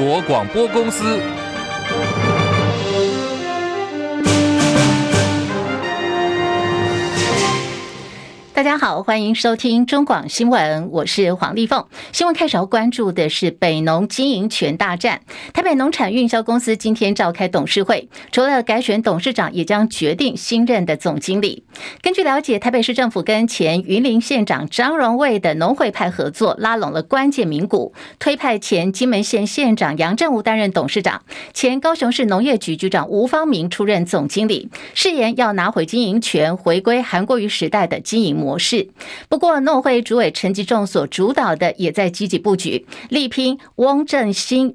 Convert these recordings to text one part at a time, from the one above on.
国广播公司。大家好，欢迎收听中广新闻，我是黄丽凤。新闻开始要关注的是北农经营权大战。台北农产运销公司今天召开董事会，除了改选董事长，也将决定新任的总经理。根据了解，台北市政府跟前云林县长张荣卫的农会派合作，拉拢了关键名股，推派前金门县县长杨振武担任董事长，前高雄市农业局局长吴方明出任总经理，誓言要拿回经营权，回归韩国瑜时代的经营模。模式。不过，诺会主委陈吉仲所主导的也在积极布局，力拼翁正兴。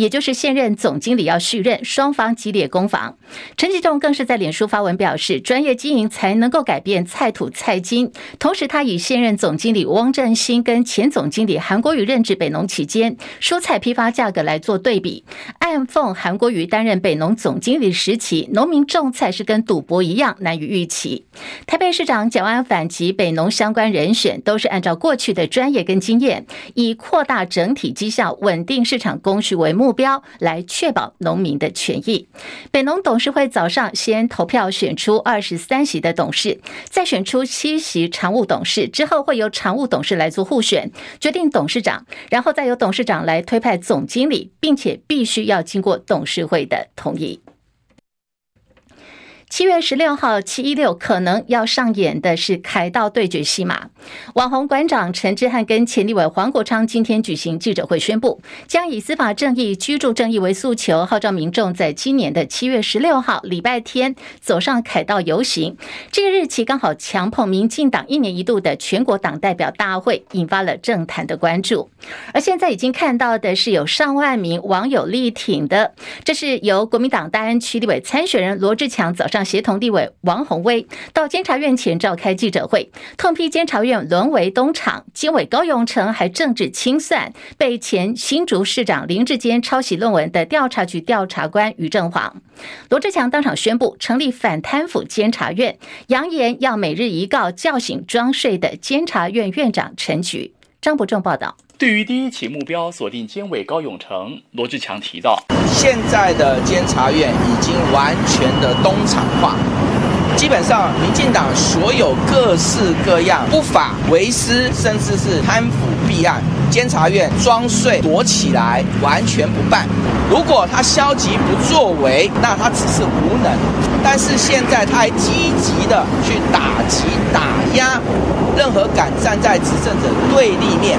也就是现任总经理要续任，双方激烈攻防。陈吉仲更是在脸书发文表示，专业经营才能够改变菜土菜金。同时，他以现任总经理汪振兴跟前总经理韩国瑜任职北农期间蔬菜批发价格来做对比，暗讽韩国瑜担任北农总经理时期，农民种菜是跟赌博一样难以预期。台北市长蒋万安反击北农相关人选，都是按照过去的专业跟经验，以扩大整体绩效、稳定市场供需为目目标来确保农民的权益。北农董事会早上先投票选出二十三席的董事，再选出七席常务董事，之后会由常务董事来做互选，决定董事长，然后再由董事长来推派总经理，并且必须要经过董事会的同意。七月十六号，七一六可能要上演的是凯道对决戏码。网红馆长陈志汉跟前立委黄国昌今天举行记者会，宣布将以司法正义、居住正义为诉求，号召民众在今年的七月十六号礼拜天走上凯道游行。这个日期刚好强碰民进党一年一度的全国党代表大会，引发了政坛的关注。而现在已经看到的是有上万名网友力挺的，这是由国民党大安区立委参选人罗志强早上。协同地委王鸿薇到监察院前召开记者会，痛批监察院沦为东厂，监委高永成还政治清算，被前新竹市长林志坚抄袭论文的调查局调查官于正煌。罗志强当场宣布成立反贪腐监察院，扬言要每日一告叫醒装睡的监察院院长陈菊。张伯仲报道。对于第一起目标锁定监委高永成，罗志强提到，现在的监察院已经完全的东厂化，基本上民进党所有各式各样不法违私，甚至是贪腐弊案，监察院装睡躲起来，完全不办。如果他消极不作为，那他只是无能；但是现在他还积极的去打击打压任何敢站在执政者对立面。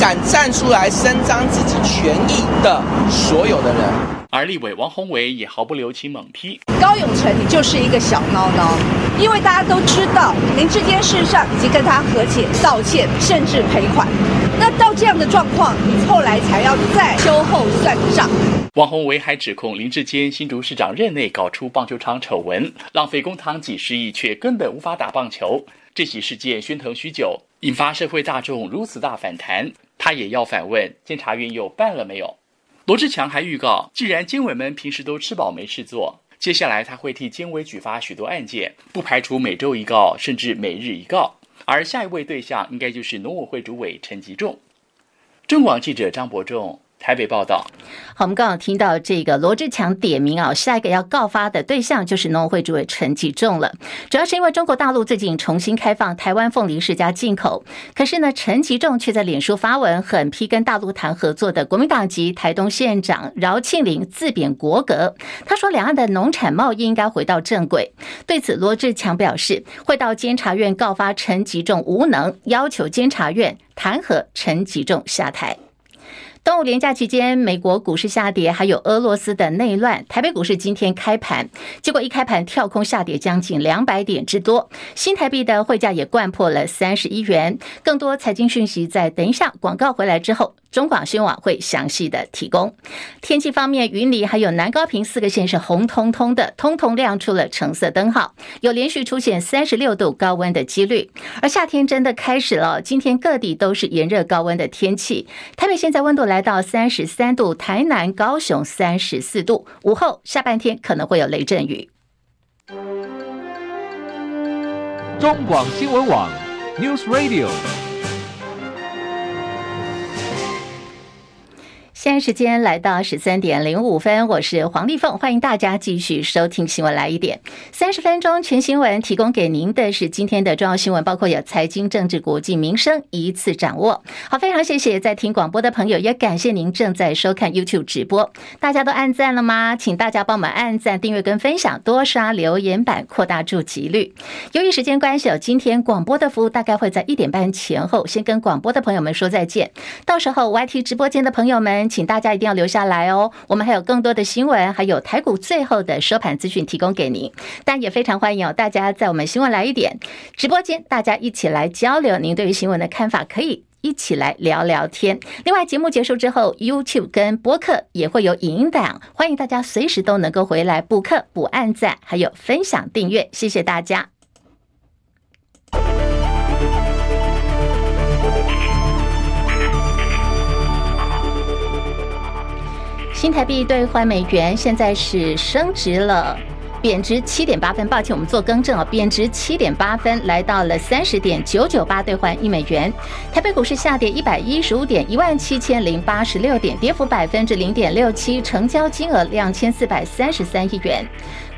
敢站出来伸张自己权益的所有的人，而立委王宏伟也毫不留情猛批高永成，你就是一个小孬孬，因为大家都知道林智坚事实上已经跟他和解、道歉，甚至赔款。那到这样的状况，你后来才要再秋后算账。王鸿薇还指控林志坚新竹市长任内搞出棒球场丑闻，浪费公帑几十亿，却根本无法打棒球。这起事件喧腾许久，引发社会大众如此大反弹。他也要反问监察院又办了没有？罗志强还预告，既然监委们平时都吃饱没事做，接下来他会替监委举发许多案件，不排除每周一告，甚至每日一告。而下一位对象应该就是农委会主委陈吉仲。中广记者张伯仲。台北报道，好，我们刚刚听到这个罗志强点名啊，下一个要告发的对象就是农委会主委陈吉仲了。主要是因为中国大陆最近重新开放台湾凤梨释迦进口，可是呢，陈吉仲却在脸书发文狠批跟大陆谈合作的国民党籍台东县长饶庆铃自贬国格。他说，两岸的农产贸易应该回到正轨。对此，罗志强表示会到监察院告发陈吉仲无能，要求监察院弹劾陈吉仲下台。端午连假期间，美国股市下跌，还有俄罗斯的内乱。台北股市今天开盘，结果一开盘跳空下跌将近两百点之多，新台币的汇价也掼破了三十一元。更多财经讯息在等一下广告回来之后。中广新闻网会详细的提供。天气方面，云林还有南高屏四个县是红彤彤的，通通亮出了橙色灯号，有连续出现三十六度高温的几率。而夏天真的开始了，今天各地都是炎热高温的天气。台北现在温度来到三十三度，台南、高雄三十四度。午后下半天可能会有雷阵雨。中广新闻网，News Radio。现在时间来到十三点零五分，我是黄丽凤，欢迎大家继续收听新闻来一点。三十分钟全新闻提供给您的是今天的重要新闻，包括有财经、政治、国际、民生一次掌握。好，非常谢谢在听广播的朋友，也感谢您正在收看 YouTube 直播。大家都按赞了吗？请大家帮我们按赞、订阅跟分享，多刷留言板，扩大触及率。由于时间关系，今天广播的服务大概会在一点半前后，先跟广播的朋友们说再见。到时候 YT 直播间的朋友们，请大家一定要留下来哦。我们还有更多的新闻，还有台股最后的收盘资讯提供给您。但也非常欢迎哦，大家在我们新闻来一点直播间，大家一起来交流您对于新闻的看法，可以一起来聊聊天。另外，节目结束之后，YouTube 跟播客也会有影音档，欢迎大家随时都能够回来补课、补按赞，还有分享订阅。谢谢大家。新台币兑换美元现在是升值了，贬值七点八分。抱歉，我们做更正啊，贬值七点八分，来到了三十点九九八兑换一美元。台北股市下跌一百一十五点，一万七千零八十六点，跌幅百分之零点六七，成交金额两千四百三十三亿元。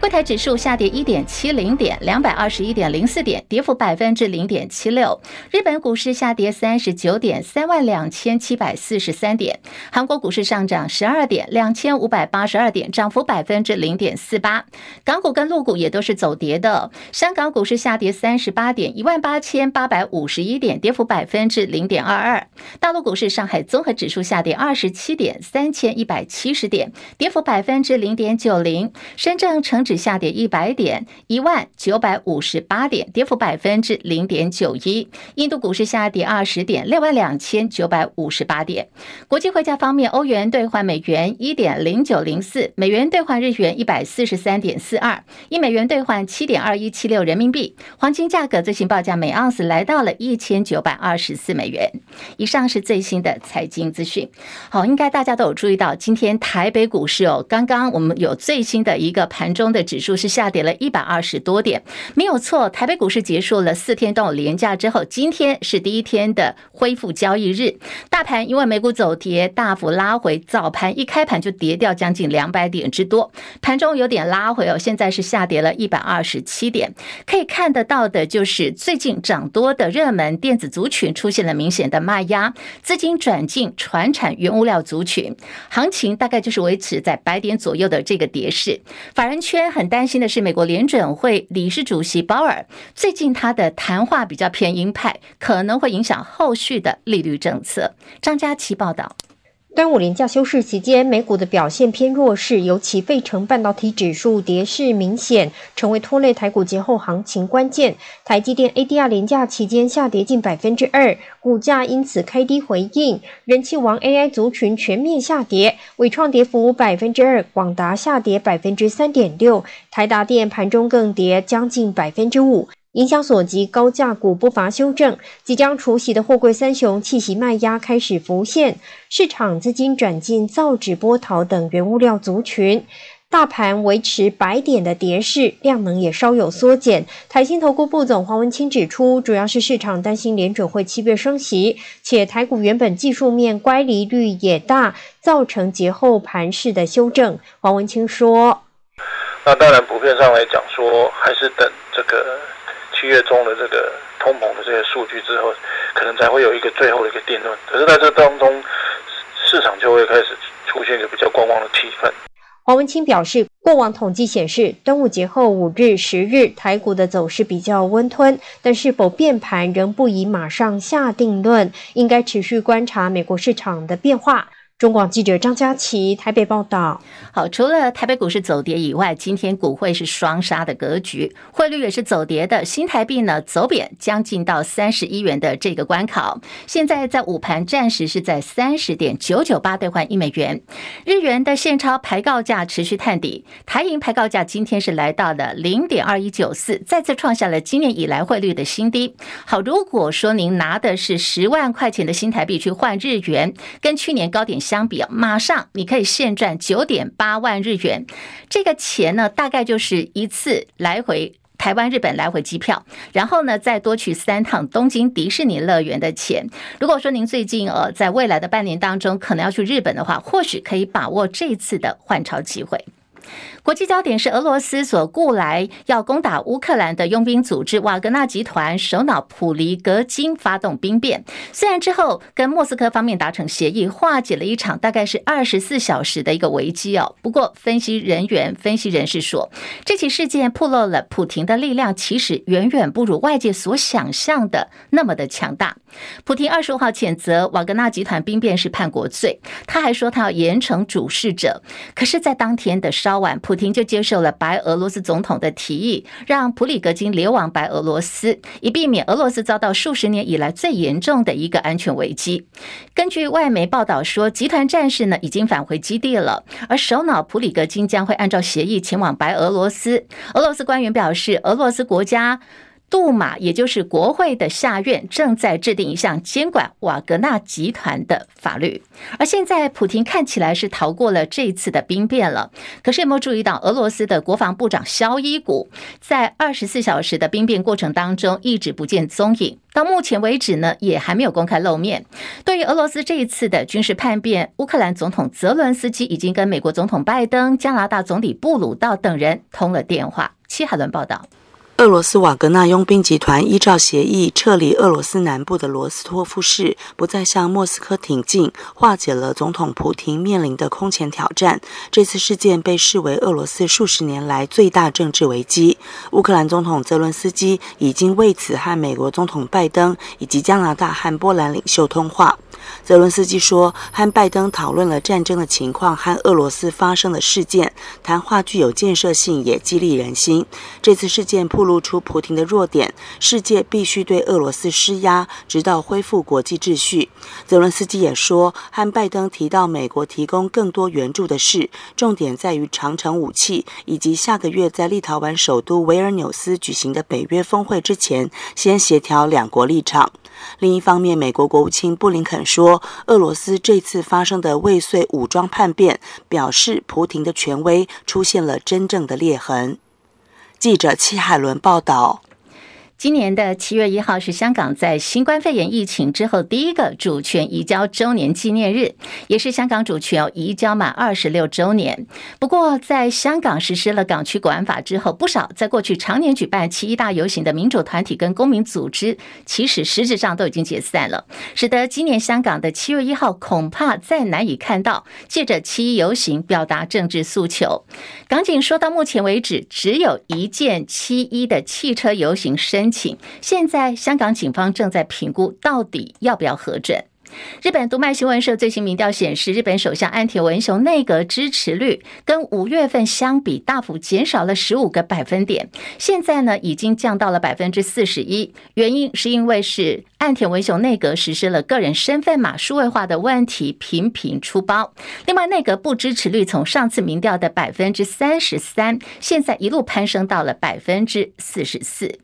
柜台指数下跌一点七零点，两百二十一点零四点，跌幅百分之零点七六。日本股市下跌三十九点，三万两千七百四十三点。韩国股市上涨十二点，两千五百八十二点，涨幅百分之零点四八。港股跟陆股也都是走跌的。香港股市下跌三十八点，一万八千八百五十一点，跌幅百分之零点二二。大陆股市上海综合指数下跌二十七点，三千一百七十点，跌幅百分之零点九零。深圳成指。下跌一百点，一万九百五十八点，跌幅百分之零点九一。印度股市下跌二十点，六万两千九百五十八点。国际汇价方面，欧元兑换美元一点零九零四，美元兑换日元一百四十三点四二，一美元兑换七点二一七六人民币。黄金价格最新报价每盎司来到了一千九百二十四美元。以上是最新的财经资讯。好，应该大家都有注意到，今天台北股市哦，刚刚我们有最新的一个盘中的。指数是下跌了一百二十多点，没有错。台北股市结束了四天都有连假之后，今天是第一天的恢复交易日。大盘因为美股走跌，大幅拉回，早盘一开盘就跌掉将近两百点之多，盘中有点拉回哦，现在是下跌了一百二十七点。可以看得到的就是最近涨多的热门电子族群出现了明显的卖压，资金转进传产原物料族群，行情大概就是维持在百点左右的这个跌势。法人圈。很担心的是，美国联准会理事主席鲍尔最近他的谈话比较偏鹰派，可能会影响后续的利率政策。张佳琪报道。端午连假休市期间，美股的表现偏弱势，尤其费城半导体指数跌势明显，成为拖累台股节后行情关键。台积电 ADR 连假期间下跌近百分之二，股价因此开低回应。人气王 AI 族群全面下跌，伟创跌幅百分之二，广达下跌百分之三点六，台达电盘中更跌将近百分之五。影响所及，高价股不乏修正。即将除息的货柜三雄气息卖压开始浮现，市场资金转进造纸、玻陶等原物料族群。大盘维持白点的跌势，量能也稍有缩减。台新投顾部总黄文清指出，主要是市场担心联准会七月升息，且台股原本技术面乖离率也大，造成节后盘势的修正。黄文清说：“那当然，普遍上来讲说，还是等这个。”七月中的这个通膨的这些数据之后，可能才会有一个最后的一个定论。可是在这当中，市场就会开始出现一个比较观望的气氛。黄文清表示，过往统计显示，端午节后五日、十日台股的走势比较温吞，但是否变盘仍不宜马上下定论，应该持续观察美国市场的变化。中广记者张佳琪台北报道。好，除了台北股市走跌以外，今天股汇是双杀的格局，汇率也是走跌的。新台币呢走贬，将近到三十一元的这个关口。现在在午盘暂时是在三十点九九八兑换一美元。日元的现钞排告价持续探底，台银排告价今天是来到了零点二一九四，再次创下了今年以来汇率的新低。好，如果说您拿的是十万块钱的新台币去换日元，跟去年高点相比，马上你可以现赚九点八万日元，这个钱呢，大概就是一次来回。台湾、日本来回机票，然后呢，再多去三趟东京迪士尼乐园的钱。如果说您最近呃，在未来的半年当中可能要去日本的话，或许可以把握这次的换钞机会。国际焦点是俄罗斯所雇来要攻打乌克兰的佣兵组织瓦格纳集团首脑普里格金发动兵变，虽然之后跟莫斯科方面达成协议，化解了一场大概是二十四小时的一个危机哦。不过，分析人员、分析人士说，这起事件暴露了普廷的力量其实远远不如外界所想象的那么的强大。普亭二十五号谴责瓦格纳集团兵变是叛国罪，他还说他要严惩主事者。可是，在当天的稍晚，普京就接受了白俄罗斯总统的提议，让普里格金流亡白俄罗斯，以避免俄罗斯遭到数十年以来最严重的一个安全危机。根据外媒报道说，集团战士呢已经返回基地了，而首脑普里格金将会按照协议前往白俄罗斯。俄罗斯官员表示，俄罗斯国家。杜马，也就是国会的下院，正在制定一项监管瓦格纳集团的法律。而现在，普廷看起来是逃过了这次的兵变了。可是有没有注意到，俄罗斯的国防部长肖伊古在二十四小时的兵变过程当中一直不见踪影？到目前为止呢，也还没有公开露面。对于俄罗斯这一次的军事叛变，乌克兰总统泽伦斯基已经跟美国总统拜登、加拿大总理布鲁道等人通了电话。七海伦报道。俄罗斯瓦格纳佣兵集团依照协议撤离俄罗斯南部的罗斯托夫市，不再向莫斯科挺进，化解了总统普京面临的空前挑战。这次事件被视为俄罗斯数十年来最大政治危机。乌克兰总统泽伦斯基已经为此和美国总统拜登以及加拿大和波兰领袖通话。泽伦斯基说，和拜登讨论了战争的情况和俄罗斯发生的事件，谈话具有建设性，也激励人心。这次事件暴露出普亭的弱点，世界必须对俄罗斯施压，直到恢复国际秩序。泽伦斯基也说，和拜登提到美国提供更多援助的事，重点在于长程武器，以及下个月在立陶宛首都维尔纽斯举行的北约峰会之前，先协调两国立场。另一方面，美国国务卿布林肯说，说俄罗斯这次发生的未遂武装叛变，表示普廷的权威出现了真正的裂痕。记者戚海伦报道。今年的七月一号是香港在新冠肺炎疫情之后第一个主权移交周年纪念日，也是香港主权移交满二十六周年。不过，在香港实施了港区国安法之后，不少在过去常年举办七一大游行的民主团体跟公民组织，其实实质上都已经解散了，使得今年香港的七月一号恐怕再难以看到借着七一游行表达政治诉求。港警说到目前为止，只有一件七一的汽车游行申请。现在香港警方正在评估到底要不要核准。日本读卖新闻社最新民调显示，日本首相岸田文雄内阁支持率跟五月份相比大幅减少了十五个百分点，现在呢已经降到了百分之四十一。原因是因为是岸田文雄内阁实施了个人身份码数位化的问题频频出包。另外，内阁不支持率从上次民调的百分之三十三，现在一路攀升到了百分之四十四。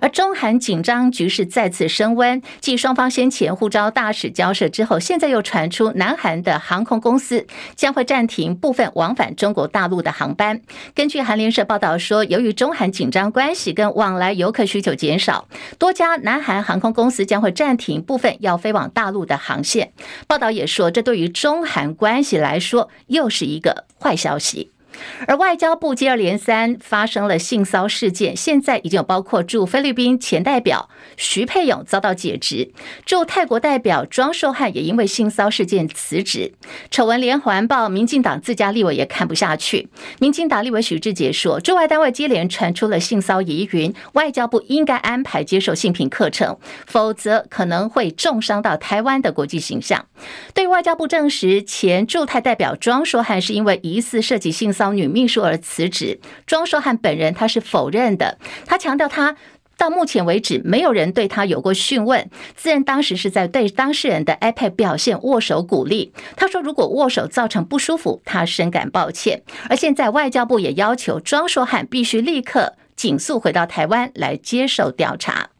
而中韩紧张局势再次升温，继双方先前互召大使交涉之后，现在又传出南韩的航空公司将会暂停部分往返中国大陆的航班。根据韩联社报道说，由于中韩紧张关系跟往来游客需求减少，多家南韩航空公司将会暂停部分要飞往大陆的航线。报道也说，这对于中韩关系来说又是一个坏消息。而外交部接二连三发生了性骚事件，现在已经有包括驻菲律宾前代表徐沛勇遭到解职，驻泰国代表庄硕汉也因为性骚事件辞职。丑闻连环爆，民进党自家立委也看不下去。民进党立委许志杰说，驻外单位接连传出了性骚疑云，外交部应该安排接受性平课程，否则可能会重伤到台湾的国际形象。对外交部证实，前驻泰代表庄硕汉是因为疑似涉及性骚。女秘书而辞职，庄硕汉本人他是否认的。他强调，他到目前为止没有人对他有过讯问，自认当时是在对当事人的 iPad 表现握手鼓励。他说，如果握手造成不舒服，他深感抱歉。而现在外交部也要求庄硕汉必须立刻紧速回到台湾来接受调查。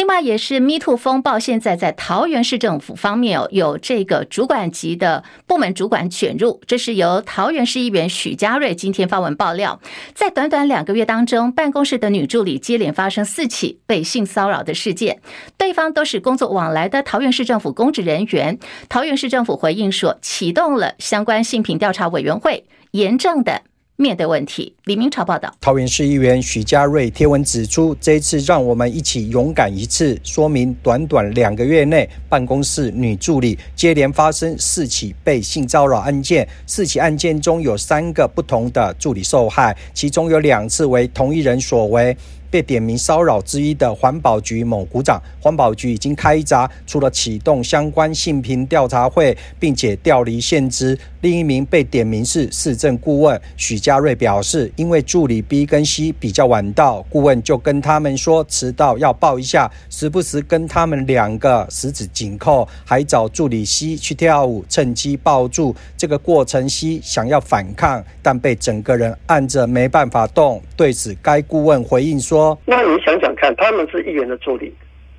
另外，也是 Me Too 风暴，现在在桃园市政府方面哦，有这个主管级的部门主管卷入。这是由桃园市议员许家瑞今天发文爆料，在短短两个月当中，办公室的女助理接连发生四起被性骚扰的事件，对方都是工作往来的桃园市政府公职人员。桃园市政府回应说，启动了相关性平调查委员会，严正的。面对问题，李明朝报道。桃园市议员许家瑞贴文指出，这一次让我们一起勇敢一次，说明短短两个月内，办公室女助理接连发生四起被性骚扰案件，四起案件中有三个不同的助理受害，其中有两次为同一人所为。被点名骚扰之一的环保局某股长，环保局已经开闸，除了启动相关性评调查会，并且调离现职。另一名被点名是市政顾问许家瑞表示，因为助理 B 跟 C 比较晚到，顾问就跟他们说迟到要抱一下，时不时跟他们两个十指紧扣，还找助理 C 去跳舞，趁机抱住。这个过程 C 想要反抗，但被整个人按着没办法动。对此，该顾问回应说。那你想想看，他们是议员的助理，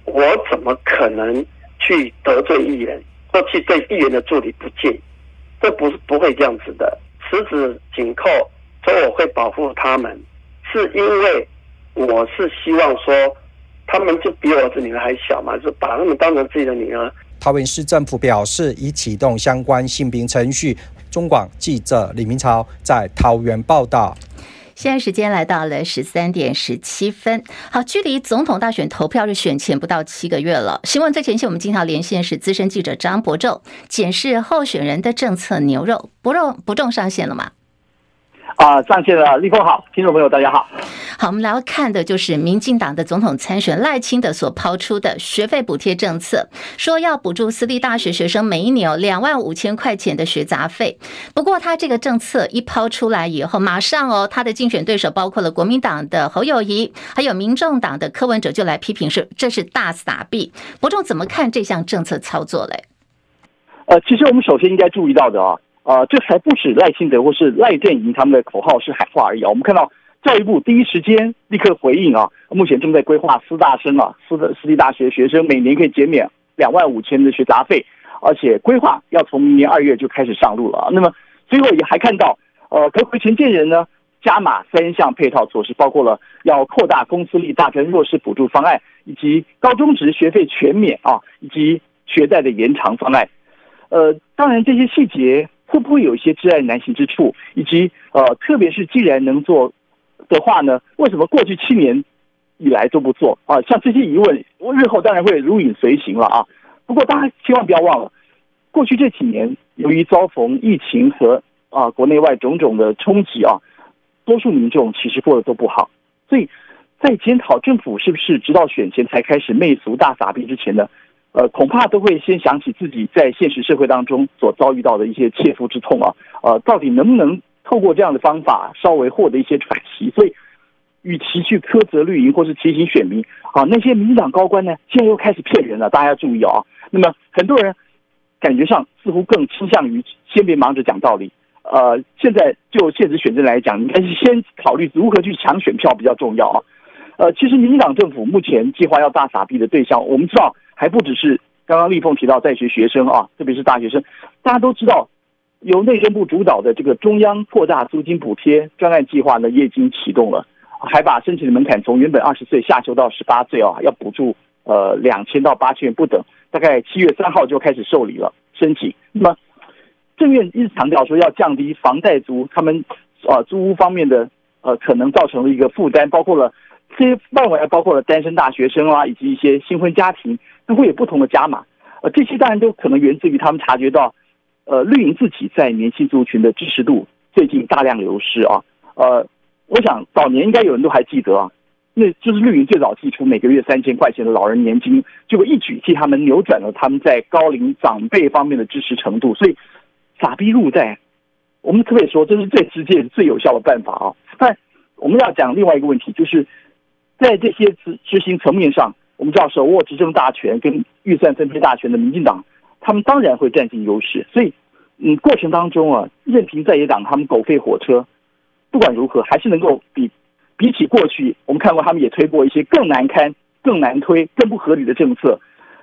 我怎么可能去得罪议员，或去对议员的助理不敬？这不是不会这样子的，十指紧扣，说我会保护他们，是因为我是希望说，他们就比我儿子女儿还小嘛，就把他们当成自己的女儿。桃园市政府表示，已启动相关性平程序。中广记者李明朝在桃园报道。现在时间来到了十三点十七分，好，距离总统大选投票日选前不到七个月了。新闻最前线，我们经常连线是资深记者张博仲，检视候选人的政策牛肉。伯仲，伯仲上线了吗？啊，上线了，立峰好，听众朋友大家好。好，我们来要看的就是民进党的总统参选赖清德所抛出的学费补贴政策，说要补助私立大学学生每一年有两万五千块钱的学杂费。不过他这个政策一抛出来以后，马上哦，他的竞选对手包括了国民党的侯友谊，还有民众党的柯文哲就来批评说这是大撒币。伯仲怎么看这项政策操作嘞？呃，其实我们首先应该注意到的啊。啊，这还不止赖清德或是赖建营他们的口号是喊话而已啊！我们看到教育部第一时间立刻回应啊，目前正在规划私大生啊，私的私立大学学生每年可以减免两万五千的学杂费，而且规划要从明年二月就开始上路了啊。那么最后也还看到，呃，可回前建人呢加码三项配套措施，包括了要扩大公私立大专弱势补助方案，以及高中职学费全免啊，以及学贷的延长方案。呃，当然这些细节。会不会有一些挚爱难行之处？以及呃，特别是既然能做的话呢，为什么过去七年以来都不做啊？像这些疑问，我日后当然会如影随形了啊。不过大家千万不要忘了，过去这几年由于遭逢疫情和啊国内外种种的冲击啊，多数民众其实过得都不好。所以在检讨政府是不是直到选前才开始媚俗大撒币之前呢？呃，恐怕都会先想起自己在现实社会当中所遭遇到的一些切肤之痛啊，呃，到底能不能透过这样的方法稍微获得一些喘息？所以，与其去苛责绿营或是提醒选民啊，那些民进党高官呢，现在又开始骗人了，大家要注意啊。那么，很多人感觉上似乎更倾向于先别忙着讲道理，呃，现在就现实选战来讲，应该是先考虑如何去抢选票比较重要啊。呃，其实民进党政府目前计划要大傻逼的对象，我们知道。还不只是刚刚立凤提到在学学生啊，特别是大学生，大家都知道，由内政部主导的这个中央扩大租金补贴专案计划呢，也已经启动了，还把申请的门槛从原本二十岁下修到十八岁啊，要补助呃两千到八千元不等，大概七月三号就开始受理了申请。那么政院一直强调说要降低房贷族他们呃租屋方面的呃可能造成的一个负担，包括了这些范围还包括了单身大学生啊，以及一些新婚家庭。会有不同的加码，呃，这些当然都可能源自于他们察觉到，呃，绿营自己在年轻族群的支持度最近大量流失啊，呃，我想早年应该有人都还记得啊，那就是绿营最早提出每个月三千块钱的老人年金，结果一举替他们扭转了他们在高龄长辈方面的支持程度，所以傻逼入袋，我们可不可以说这是最直接、最有效的办法啊？但我们要讲另外一个问题，就是在这些执执行层面上。我们知道手握执政大权跟预算分配大权的民进党，他们当然会占尽优势。所以，嗯，过程当中啊，任凭在野党他们狗吠火车，不管如何，还是能够比比起过去，我们看过他们也推过一些更难堪、更难推、更不合理的政策，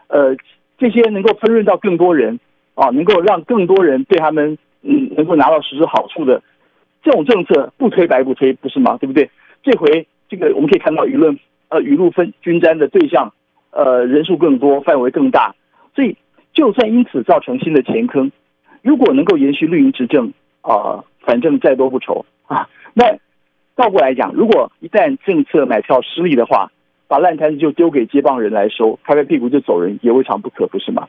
呃，这些能够分润到更多人啊，能够让更多人对他们嗯能够拿到实质好处的这种政策，不推白不推，不是吗？对不对？这回这个我们可以看到舆论呃雨露分均沾的对象，呃人数更多，范围更大，所以就算因此造成新的前坑，如果能够延续绿营执政啊、反正再多不愁啊。那倒过来讲，如果一旦政策买票失利的话，把烂摊子就丢给接棒人来收，拍拍屁股就走人，也未尝不可，不是吗？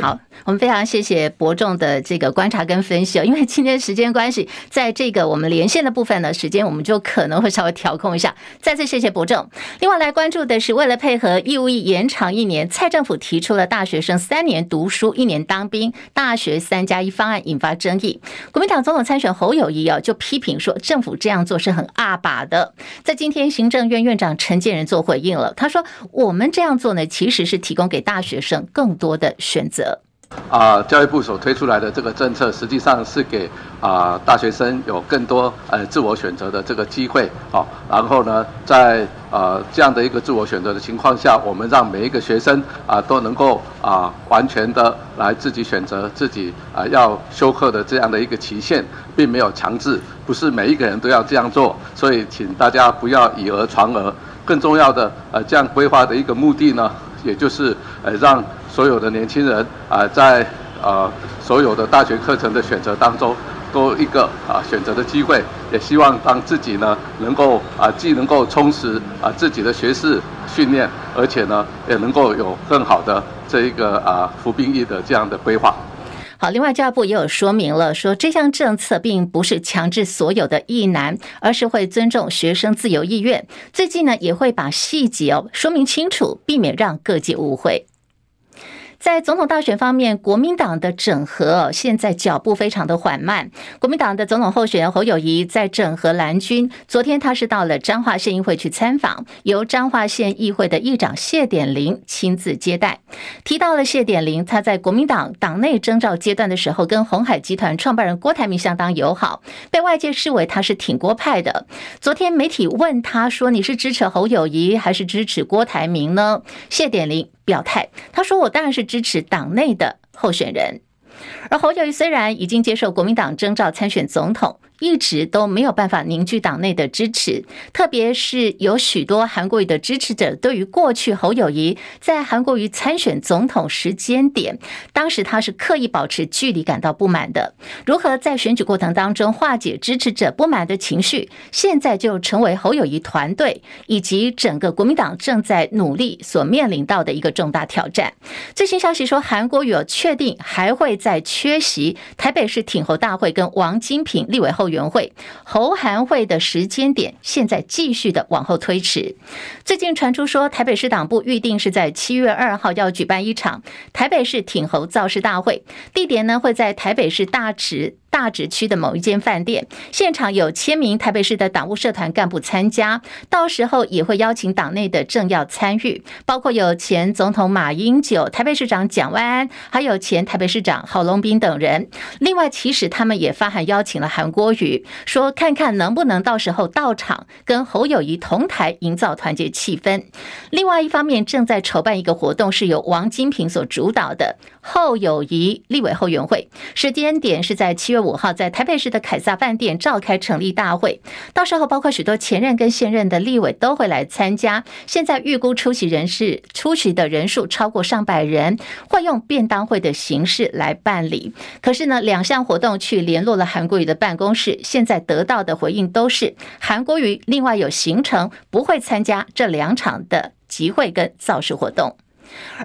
好，我们非常谢谢伯仲的这个观察跟分析哦。因为今天时间关系，在这个我们连线的部分呢，时间我们就可能会稍微调控一下。再次谢谢伯仲。另外来关注的是，为了配合义务役延长一年，蔡政府提出了大学生三年读书、一年当兵、大学三加一方案，引发争议。国民党总统参选侯友谊啊，就批评说政府这样做是很阿爸的。在今天，行政院院长陈建仁做回应了，他说：“我们这样做呢，其实是提供给大学生更多的选择。”啊，教育部所推出来的这个政策，实际上是给啊大学生有更多呃自我选择的这个机会，好，然后呢，在呃这样的一个自我选择的情况下，我们让每一个学生啊都能够啊完全的来自己选择自己啊要修课的这样的一个期限，并没有强制，不是每一个人都要这样做，所以请大家不要以讹传讹。更重要的呃这样规划的一个目的呢，也就是呃让。所有的年轻人啊，在呃所有的大学课程的选择当中，多一个啊选择的机会，也希望当自己呢能够啊既能够充实啊自己的学士训练，而且呢也能够有更好的这一个啊服兵役的这样的规划。好，另外教育部也有说明了，说这项政策并不是强制所有的役男，而是会尊重学生自由意愿。最近呢也会把细节哦说明清楚，避免让各界误会。在总统大选方面，国民党的整合现在脚步非常的缓慢。国民党的总统候选人侯友谊在整合蓝军，昨天他是到了彰化县议会去参访，由彰化县议会的议长谢典林亲自接待。提到了谢典林，他在国民党党内征召阶段的时候，跟鸿海集团创办人郭台铭相当友好，被外界视为他是挺郭派的。昨天媒体问他说：“你是支持侯友谊还是支持郭台铭呢？”谢典林。表态，他说：“我当然是支持党内的候选人。”而侯友谊虽然已经接受国民党征召参选总统。一直都没有办法凝聚党内的支持，特别是有许多韩国瑜的支持者，对于过去侯友谊在韩国瑜参选总统时间点，当时他是刻意保持距离感到不满的。如何在选举过程当中化解支持者不满的情绪，现在就成为侯友谊团队以及整个国民党正在努力所面临到的一个重大挑战。最新消息说，韩国瑜确定还会再缺席台北市挺侯大会跟王金平立委候员会侯韩会的时间点，现在继续的往后推迟。最近传出说，台北市党部预定是在七月二号要举办一场台北市挺侯造势大会，地点呢会在台北市大池。大直区的某一间饭店，现场有千名台北市的党务社团干部参加，到时候也会邀请党内的政要参与，包括有前总统马英九、台北市长蒋万安，还有前台北市长郝龙斌等人。另外，其实他们也发函邀请了韩国瑜，说看看能不能到时候到场跟侯友谊同台，营造团结气氛。另外一方面，正在筹办一个活动，是由王金平所主导的侯友谊立委后援会，时间点是在七月。五号在台北市的凯撒饭店召开成立大会，到时候包括许多前任跟现任的立委都会来参加。现在预估出席人士出席的人数超过上百人，会用便当会的形式来办理。可是呢，两项活动去联络了韩国瑜的办公室，现在得到的回应都是韩国瑜另外有行程，不会参加这两场的集会跟造势活动。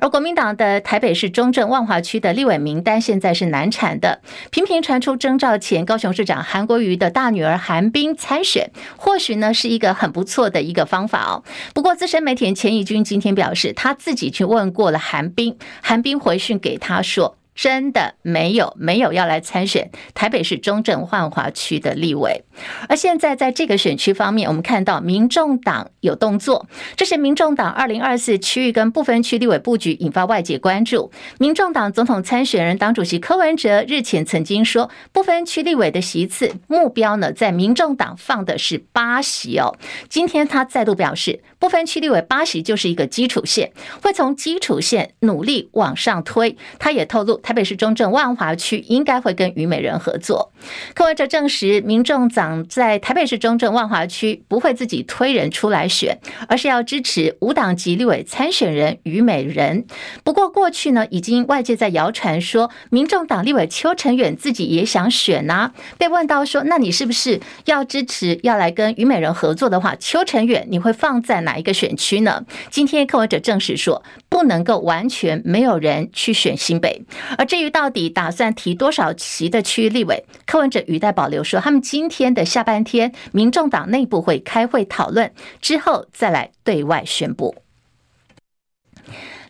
而国民党的台北市中正万华区的立委名单现在是难产的，频频传出征召前高雄市长韩国瑜的大女儿韩冰参选，或许呢是一个很不错的一个方法哦。不过资深媒体人钱义军今天表示，他自己去问过了韩冰，韩冰回讯给他说。真的没有没有要来参选台北市中正万华区的立委，而现在在这个选区方面，我们看到民众党有动作，这是民众党二零二四区域跟不分区立委布局引发外界关注。民众党总统参选人党主席柯文哲日前曾经说，不分区立委的席次目标呢，在民众党放的是八席哦。今天他再度表示，不分区立委八席就是一个基础线，会从基础线努力往上推。他也透露。台北市中正万华区应该会跟虞美人合作。柯文哲证实，民众党在台北市中正万华区不会自己推人出来选，而是要支持无党籍立委参选人虞美人。不过过去呢，已经外界在谣传说，民众党立委邱成远自己也想选啊。被问到说，那你是不是要支持要来跟虞美人合作的话，邱成远你会放在哪一个选区呢？今天柯文哲证实说，不能够完全没有人去选新北。而至于到底打算提多少席的区域立委，柯文哲语带保留说，他们今天的下半天，民众党内部会开会讨论，之后再来对外宣布。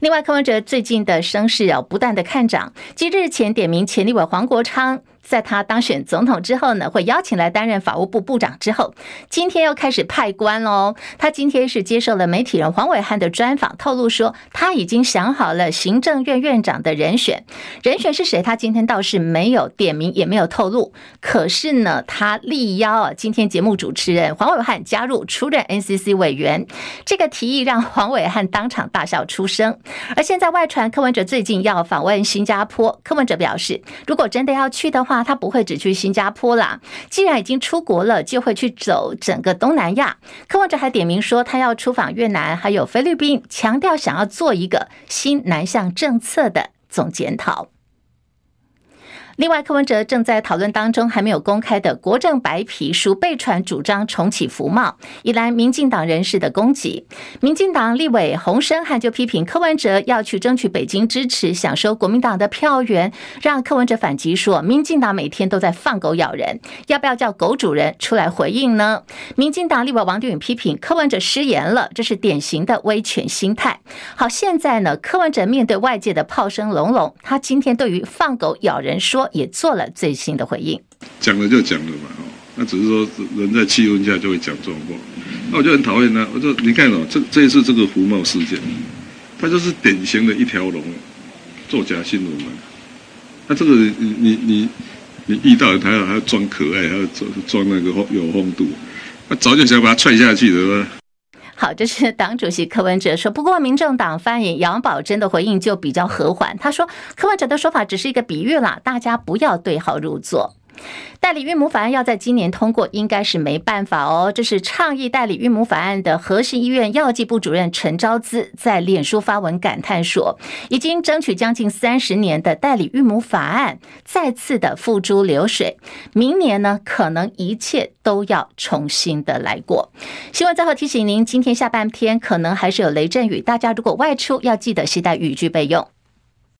另外，柯文哲最近的声势要，不断的看涨，即日前点名前立委黄国昌。在他当选总统之后呢，会邀请来担任法务部部长之后，今天又开始派官喽。他今天是接受了媒体人黄伟汉的专访，透露说他已经想好了行政院院长的人选，人选是谁？他今天倒是没有点名，也没有透露。可是呢，他力邀啊，今天节目主持人黄伟汉加入出任 NCC 委员，这个提议让黄伟汉当场大笑出声。而现在外传柯文哲最近要访问新加坡，柯文哲表示，如果真的要去的话，他不会只去新加坡啦，既然已经出国了，就会去走整个东南亚。柯文哲还点名说，他要出访越南，还有菲律宾，强调想要做一个新南向政策的总检讨。另外，柯文哲正在讨论当中，还没有公开的国政白皮书，被传主张重启服贸，引来民进党人士的攻击。民进党立委洪申翰就批评柯文哲要去争取北京支持，想收国民党的票源，让柯文哲反击说，民进党每天都在放狗咬人，要不要叫狗主人出来回应呢？民进党立委王定宇批评柯文哲失言了，这是典型的威权心态。好，现在呢，柯文哲面对外界的炮声隆隆，他今天对于放狗咬人说。也做了最新的回应，讲了就讲了嘛，哦，那只是说人在气温下就会讲这种话，那我就很讨厌他。我说你看哦，这这一次这个服贸事件，他就是典型的一条龙作假新闻嘛。那这个你你你你遇到他还要装可爱，还要装装那个有风度，他早就想把他踹下去的了。好，这是党主席柯文哲说。不过，民政党发言杨宝珍的回应就比较和缓，他说柯文哲的说法只是一个比喻啦，大家不要对号入座。代理孕母法案要在今年通过，应该是没办法哦。这是倡议代理孕母法案的核心医院药剂部主任陈昭姿在脸书发文感叹说：“已经争取将近三十年的代理孕母法案，再次的付诸流水。明年呢，可能一切都要重新的来过。”新闻最后提醒您，今天下半天可能还是有雷阵雨，大家如果外出要记得携带雨具备用。